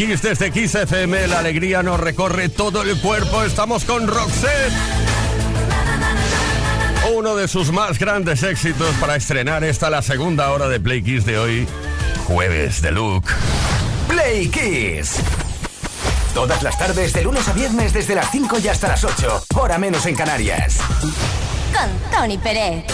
Desde este Kiss FM. La alegría nos recorre todo el cuerpo. Estamos con Roxette. Uno de sus más grandes éxitos para estrenar esta la segunda hora de Play Kiss de hoy, jueves de Luke. Play Kiss. Todas las tardes, de lunes a viernes, desde las 5 y hasta las 8, hora menos en Canarias. Con Tony Pérez.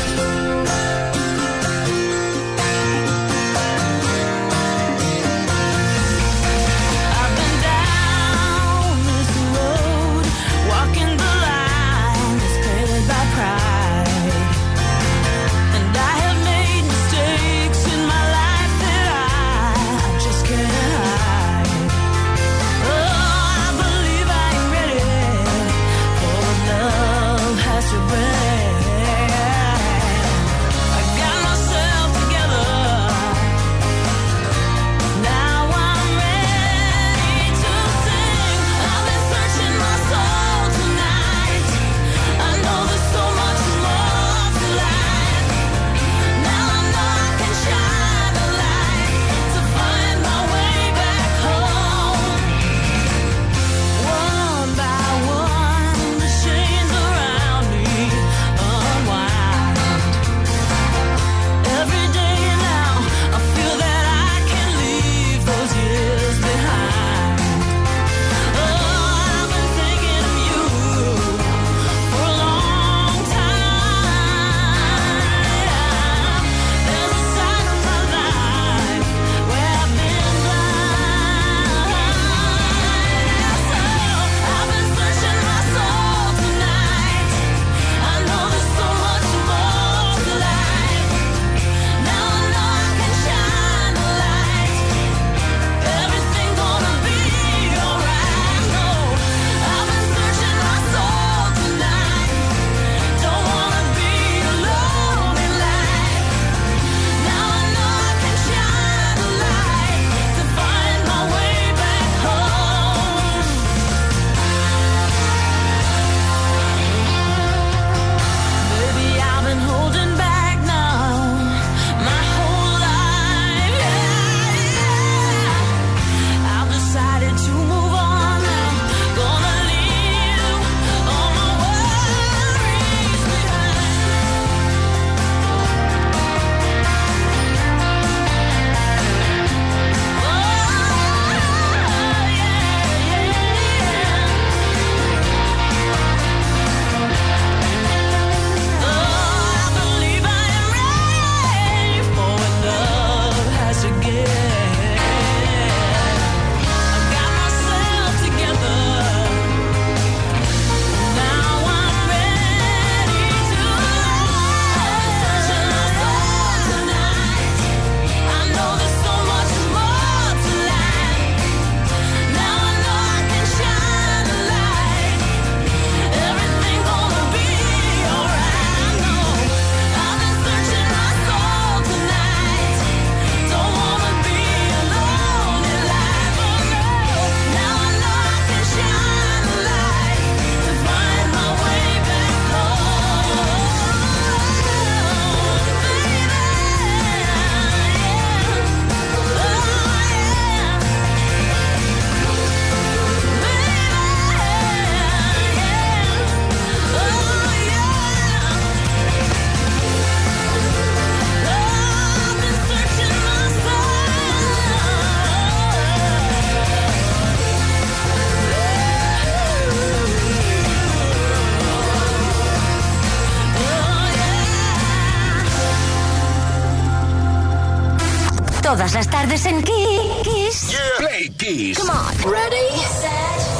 Tardes en Kiss. Play Kiss. Come on. Ready, set,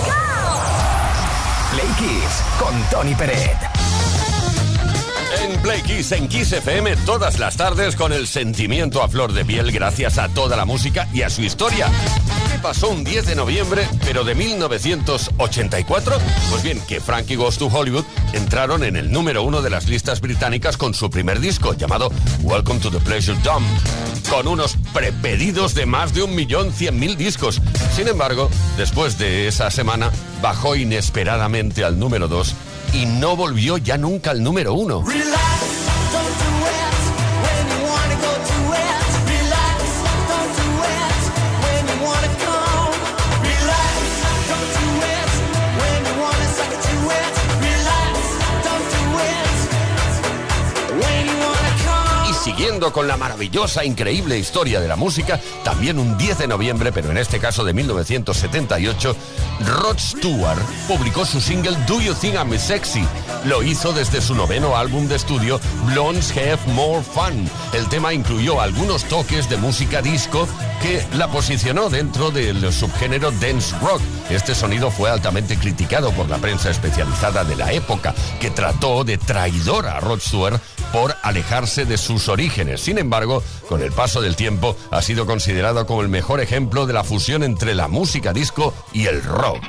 go. Play Kiss con Tony Peret. En Play Kiss, en Kiss FM, todas las tardes con el sentimiento a flor de piel gracias a toda la música y a su historia. ¿Qué pasó un 10 de noviembre, pero de 1984? Pues bien, que Frankie Goes to Hollywood entraron en el número uno de las listas británicas con su primer disco, llamado Welcome to the Pleasure Dome, con unos prepedidos de más de un millón cien mil discos. Sin embargo, después de esa semana, bajó inesperadamente al número 2 y no volvió ya nunca al número uno. Siguiendo con la maravillosa, increíble historia de la música, también un 10 de noviembre, pero en este caso de 1978, Rod Stewart publicó su single Do You Think I'm Sexy. Lo hizo desde su noveno álbum de estudio Blondes Have More Fun. El tema incluyó algunos toques de música disco que la posicionó dentro del subgénero dance rock. Este sonido fue altamente criticado por la prensa especializada de la época, que trató de traidor a Rod Stewart por alejarse de sus orígenes. Sin embargo, con el paso del tiempo ha sido considerado como el mejor ejemplo de la fusión entre la música disco y el rock.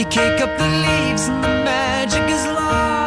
You kick up the leaves and the magic is lost.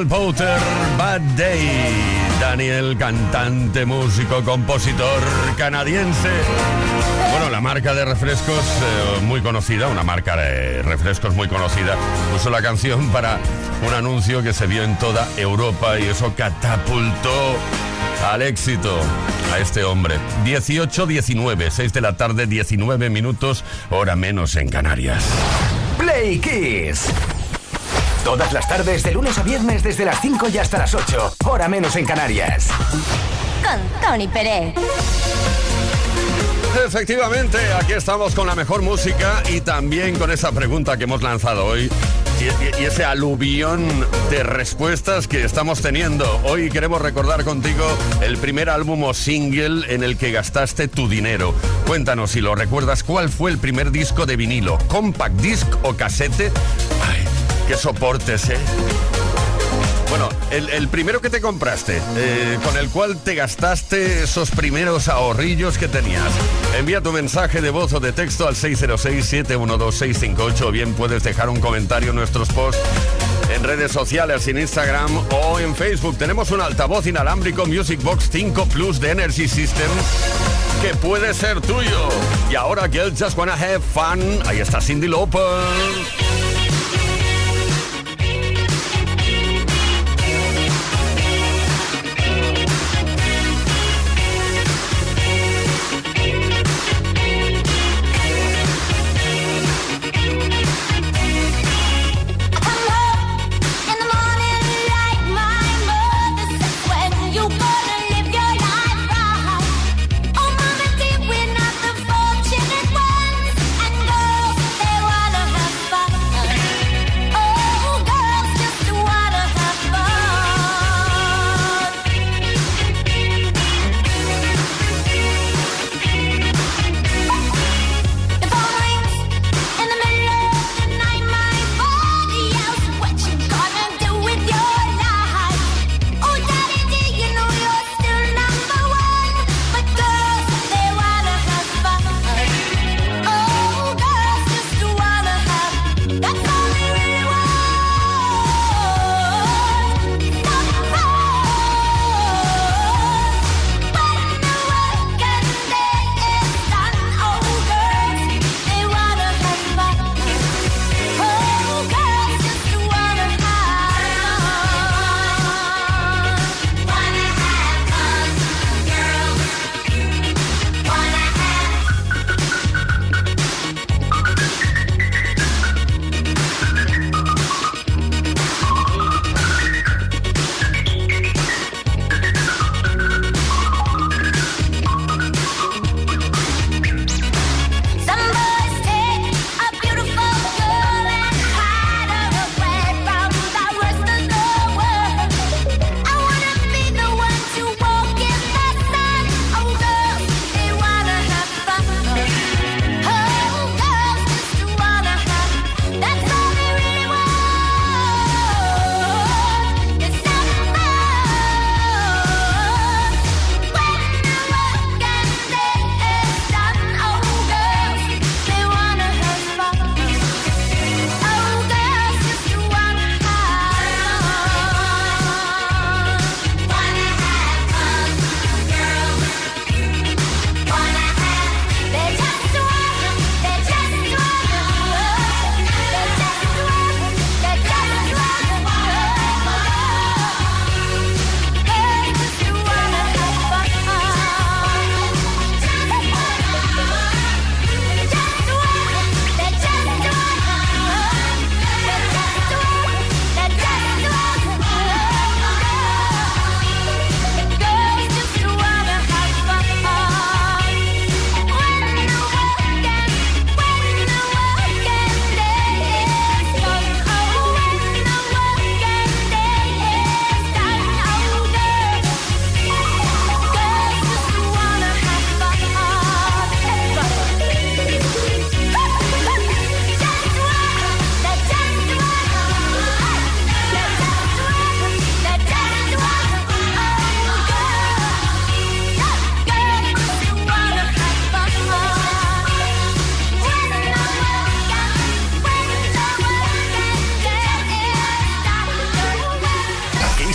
Daniel Powter, Bad Day. Daniel, cantante, músico, compositor canadiense. Bueno, la marca de refrescos eh, muy conocida, una marca de refrescos muy conocida, puso la canción para un anuncio que se vio en toda Europa y eso catapultó al éxito a este hombre. 18-19, 6 de la tarde, 19 minutos, hora menos en Canarias. Play Kiss. Todas las tardes, de lunes a viernes, desde las 5 y hasta las 8. Hora menos en Canarias. Con Tony Pérez. Efectivamente, aquí estamos con la mejor música y también con esa pregunta que hemos lanzado hoy y, y- y ese aluvión de respuestas que estamos teniendo. Hoy queremos recordar contigo el primer álbum o single en el que gastaste tu dinero. Cuéntanos si lo recuerdas, ¿cuál fue el primer disco de vinilo? ¿Compact disc o casete? Ay, qué soportes, ¿eh? Bueno, el, primero que te compraste, eh, con el cual te gastaste esos primeros ahorrillos que tenías. Envía tu mensaje de voz o de texto al 606-712-658 o bien puedes dejar un comentario en nuestros posts en redes sociales, en Instagram o en Facebook. Tenemos un altavoz inalámbrico Music Box 5 Plus de Energy System que puede ser tuyo. Y ahora el Just Wanna Have Fun, ahí está Cindy Lauper.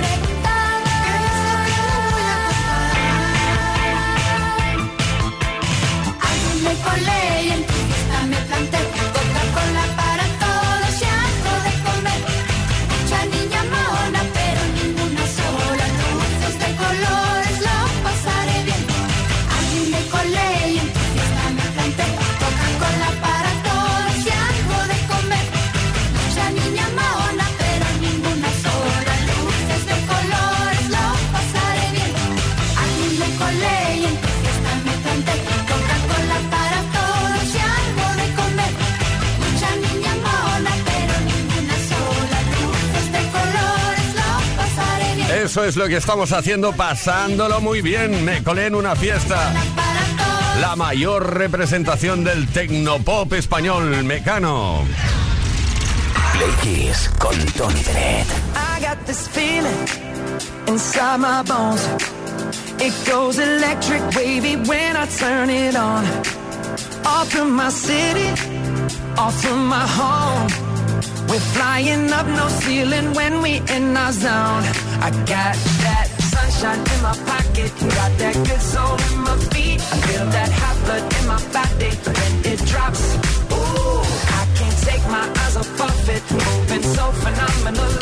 Me Eso es lo que estamos haciendo, pasándolo muy bien. Me colé en una fiesta. La mayor representación del tecnopop español, Mecano. Play Kiss con Tony Bennett. I got this feeling inside my bones. It goes electric wavy when I turn it on. Off from my city, off from my home. We're flying up no ceiling when we in our zone. I got that sunshine in my pocket, got that good soul in my feet. I feel that hot blood in my body when it drops. Ooh, I can't take my eyes off of it, moving so phenomenally.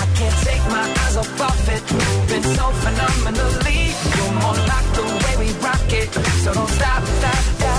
I can't take my eyes off of it, so phenomenally. You're more like the way we rock it, so don't stop, stop, stop.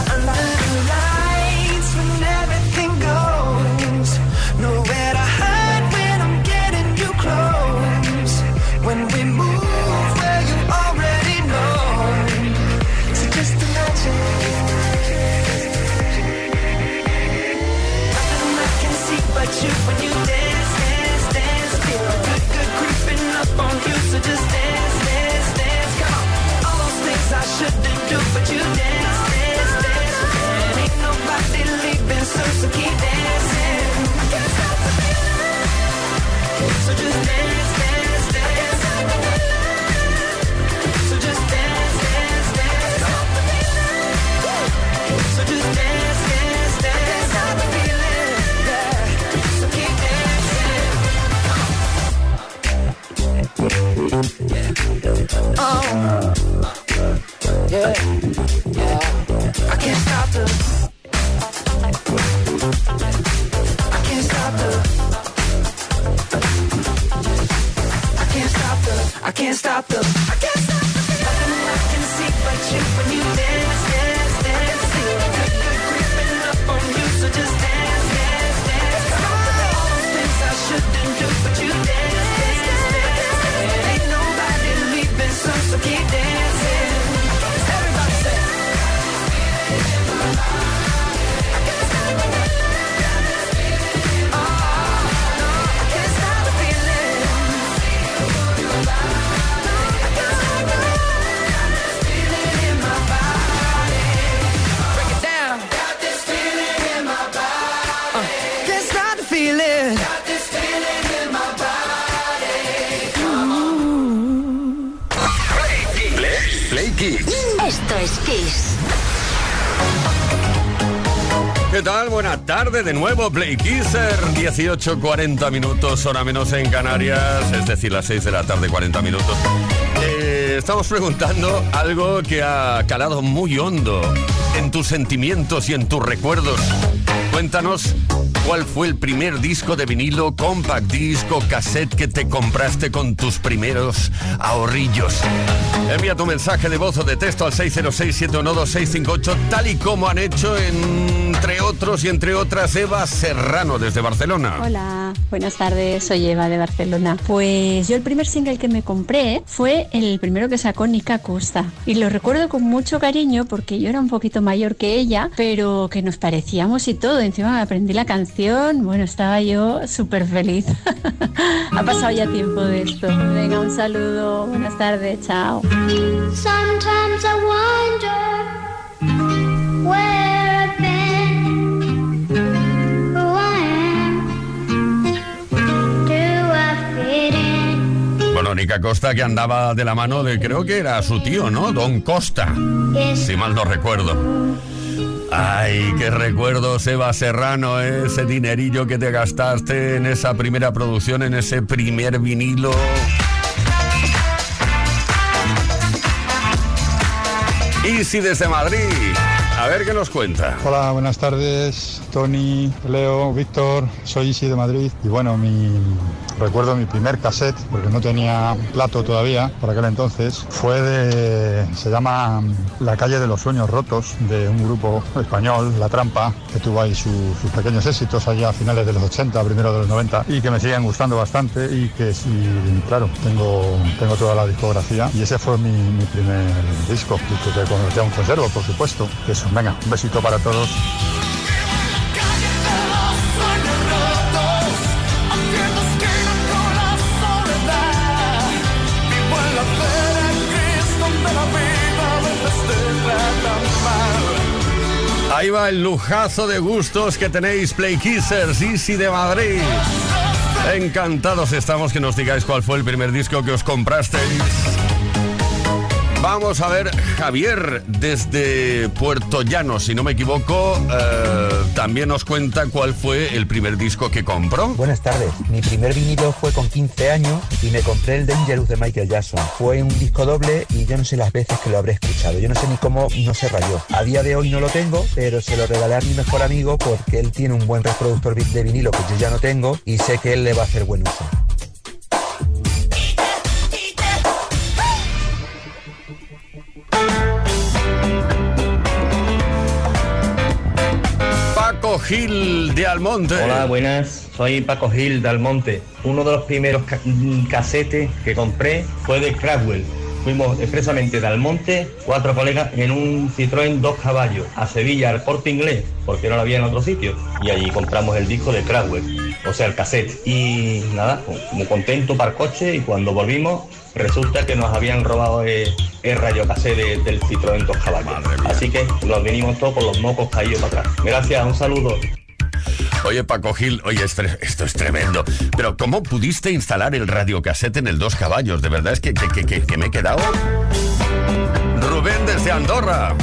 De nuevo, Play Kisser. 18.40 minutos, hora menos en Canarias, es decir, las 6 de la tarde, 40 minutos. Eh, estamos preguntando algo que ha calado muy hondo en tus sentimientos y en tus recuerdos. Cuéntanos cuál fue el primer disco de vinilo, compact disco, cassette que te compraste con tus primeros ahorrillos. Envía tu mensaje de voz o de texto al 606-712-658, tal y como han hecho entre otros y entre otras Eva Serrano desde Barcelona. Hola, buenas tardes, soy Eva de Barcelona. Pues yo el primer single que me compré fue el primero que sacó Nika Costa y lo recuerdo con mucho cariño porque yo era un poquito mayor que ella, pero que nos parecíamos y todo. Encima me aprendí la canción, bueno, estaba yo súper feliz. ha pasado ya tiempo de esto. Venga, un saludo, buenas tardes, chao. Sometimes I wonder where I've been, who I am. Do I fit in? Bueno, Nica Costa que andaba de la mano de, creo que era su tío, ¿no? Don Costa, Is si mal no recuerdo. Ay, qué recuerdos, Eva Serrano, ese dinerillo que te gastaste en esa primera producción, en ese primer vinilo. Y si desde Madrid, a ver qué nos cuenta. Hola, buenas tardes, Tony, Leo, Víctor, soy Isi de Madrid y bueno, mi recuerdo mi primer cassette, porque no tenía plato todavía por aquel entonces, fue de, se llama La calle de los sueños rotos, de un grupo español, La Trampa, que tuvo ahí su- sus pequeños éxitos allá a finales de los 80, primero de los 90, y que me siguen gustando bastante y que sí, claro, tengo, tengo toda la discografía y ese fue mi, primer disco, que convertí a un conservo, por supuesto. Eso, venga, un besito para todos. El lujazo de gustos que tenéis, Play Kissers, Easy de Madrid. Encantados estamos que nos digáis cuál fue el primer disco que os comprasteis. Vamos a ver, Javier, desde Puerto Llano, si no me equivoco, eh, también nos cuenta cuál fue el primer disco que compró. Buenas tardes. Mi primer vinilo fue con 15 años y me compré el Dangerous de Michael Jackson. Fue un disco doble y yo no sé las veces que lo habré escuchado. Yo no sé ni cómo no se rayó. A día de hoy no lo tengo, pero se lo regalé a mi mejor amigo porque él tiene un buen reproductor de vinilo que yo ya no tengo y sé que él le va a hacer buen uso. Gil de Almonte. Hola, buenas. Soy Paco Gil de Almonte. Uno de los primeros mm, casetes que compré fue de Cradwell. Fuimos expresamente de Almonte, cuatro colegas, en un Citroën dos caballos, a Sevilla, al corte inglés, porque no lo había en otro sitio. Y allí compramos el disco de Cradwell, o sea, el cassette. Y nada, muy contento para el coche. Y cuando volvimos, resulta que nos habían robado el, el rayo cassette de- del Citroën dos caballos. Así que nos venimos todos con los mocos caídos para atrás. Gracias, un saludo. Oye, Paco Gil, oye, esto, es tremendo. Pero ¿cómo pudiste instalar el radiocasete en el Dos Caballos? De verdad es que, que- que- que me he quedado... Rubén desde Andorra.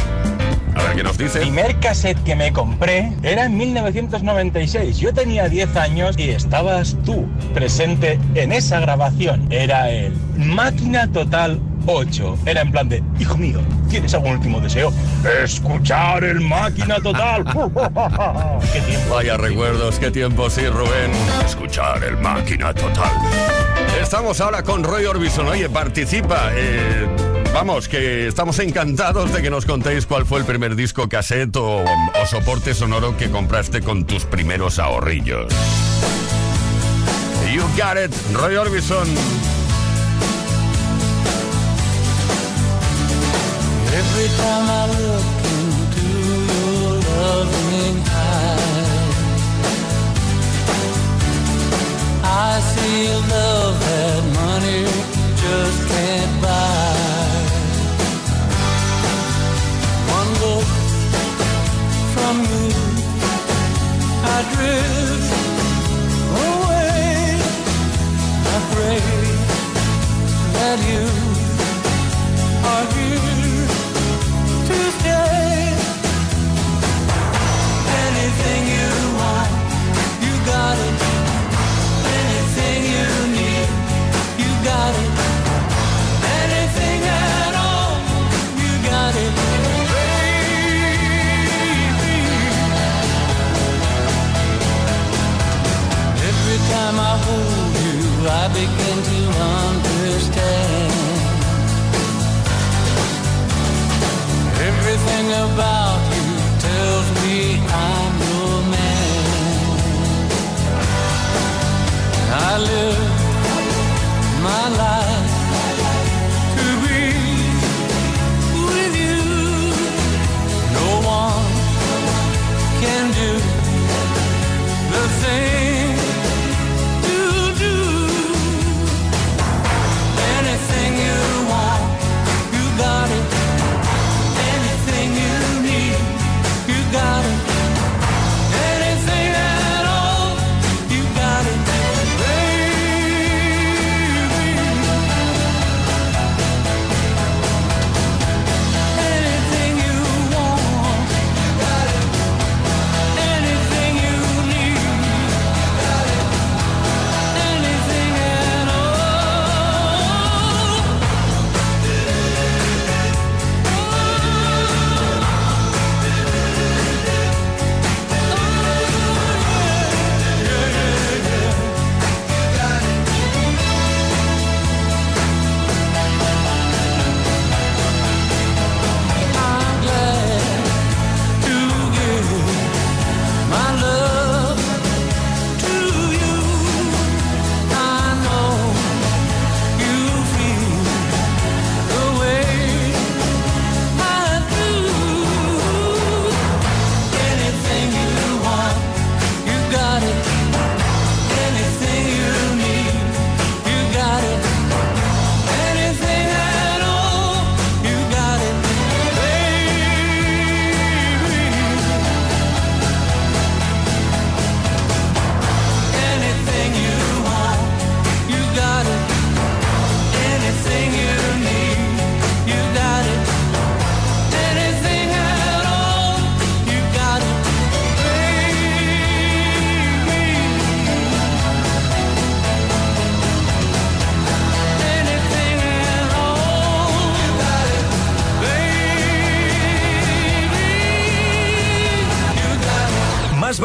A ver qué nos dice. primer cassette que me compré era en 1996. Yo tenía 10 años y estabas tú presente en esa grabación. Era el Máquina Total 8. Era en plan de, hijo mío, ¿tienes algún último deseo? Escuchar el Máquina Total. ¡Qué tiempo! Vaya recuerdos, qué tiempo, sí, Rubén. Escuchar el máquina total. Estamos ahora con Roy Orbison. Oye, participa. eh, vamos, que estamos encantados de que nos contéis cuál fue el primer disco cassette o, soporte sonoro que compraste con tus primeros ahorrillos. You got it, Roy Orbison. Every time I look into your loving eyes, I see love that money just can't buy. trouble from you. I drift away. I pray that you. begin to understand everything about you tells me I'm your man. I live.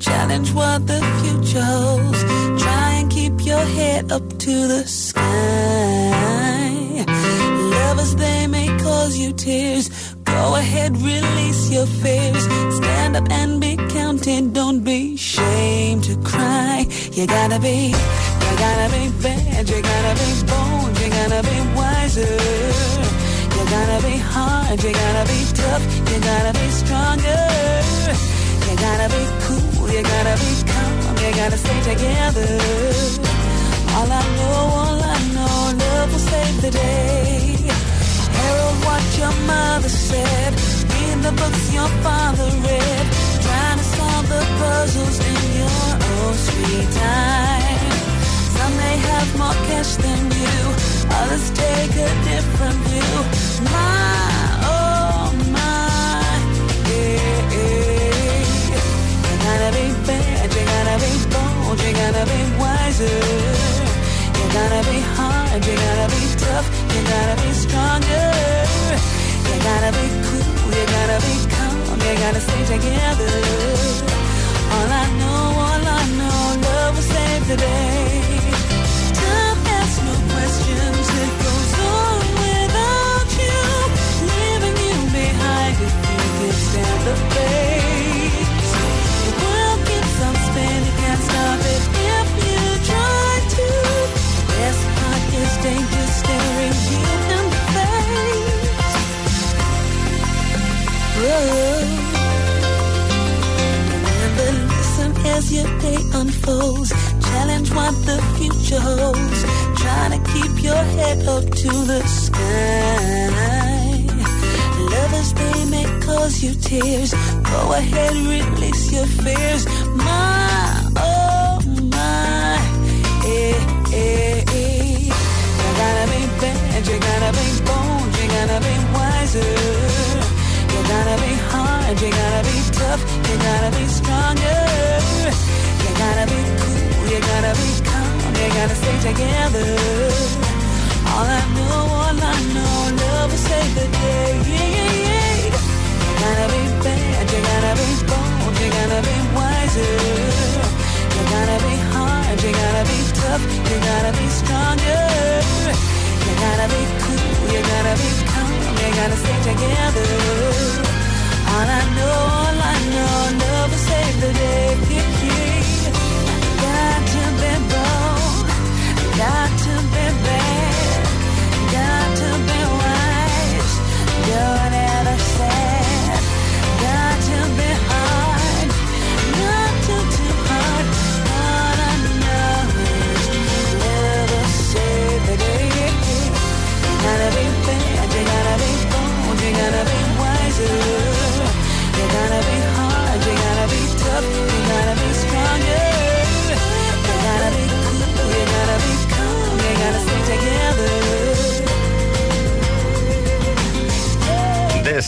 Challenge what the future holds. Try and keep your head up to the sky. Lovers, they may cause you tears. Go ahead, release your fears. Stand up and be counted. Don't be ashamed to cry. You gotta be, you gotta be bad. You gotta be bold. You gotta be wiser. You gotta be hard, you gotta be tough, you gotta be stronger. You gotta be cool, you gotta be calm, you gotta stay together. All I know, all I know, love will save the day. Harold, what your mother said, read the books your father read, trying to solve the puzzles in your own sweet time. Some may have more cash than you, others take a different view. My, gotta be bad, you gotta be bold, you gotta be wiser. You gotta be hard, you gotta be tough, you gotta be stronger. You gotta be cool, you gotta be calm, you gotta stay together. All I know, all I know, love will save the day. Time asks no questions, it goes on without you, leaving you behind if you can stand the ahead, release your fears. My, oh my, eh, eh, eh. You gotta be bad, you gotta be bold, you gotta be wiser. You gotta be hard, you gotta be tough, you gotta be stronger. You gotta be cool, you gotta be calm, you gotta stay together. All I know, all I know, love will save the day. You gotta be gotta be bold, you gotta be wiser. You gotta be hard, you gotta be tough, you gotta be stronger. You gotta be cool, you gotta be calm, you gotta stay together. All I know, all I know, will save the day. Yeah. Got to be bold, got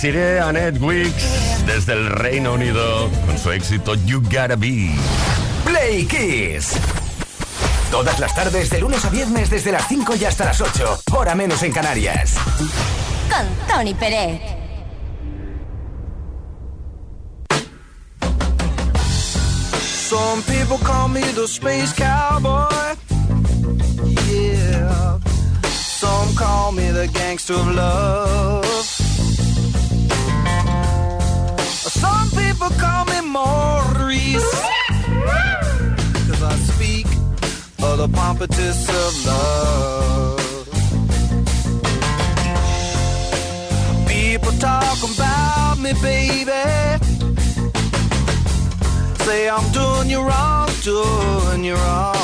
Desiree Annette Wicks desde el Reino Unido con su éxito You Gotta Be. Play Kiss. Todas las tardes, de lunes a viernes, desde las 5 y hasta las 8. Hora menos en Canarias. Con Tony Pérez. Some people call me the space cowboy. Yeah. Some call me the gangster of love. Some people call me Maurice. Cause I speak of the pompatus of love. People talk about me, baby. Say I'm doing you wrong, doing you wrong.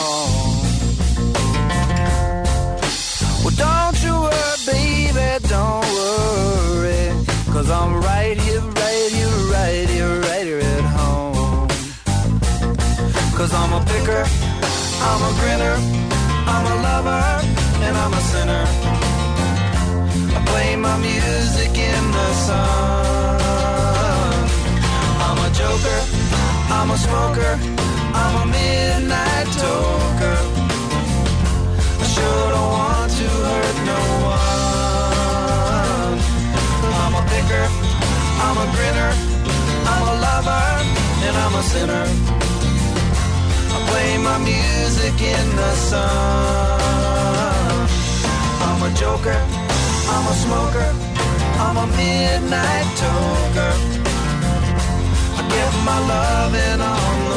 Well, don't you worry, baby, don't worry. Cause I'm right here, right here, right here, right here at home. Cause I'm a picker, I'm a grinner, I'm a lover, and I'm a sinner. I play my music in the sun. I'm a joker, I'm a smoker, a sinner. I play my music in the sun. I'm a joker, I'm a smoker, I'm a midnight toker. I get my loving on the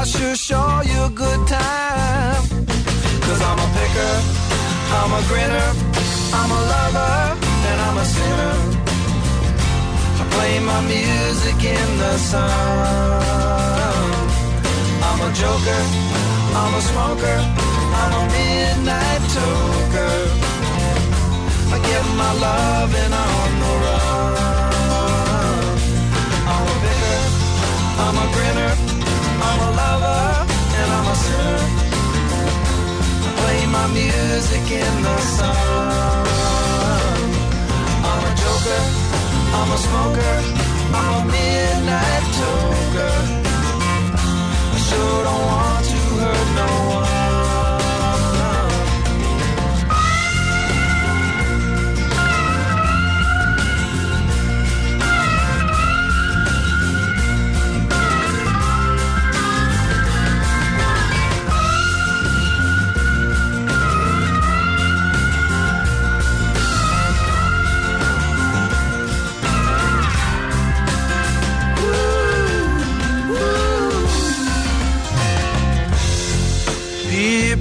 I sure show you a good time. Cause I'm a picker, I'm a grinner, I'm a lover, and I'm a sinner. I play my music in the sun. I'm a joker, I'm a smoker, I'm a midnight toker. I get my on the music in the sun. I'm a joker, I'm a smoker, I'm a midnight toker.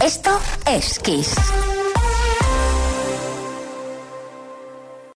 Esto es Kiss.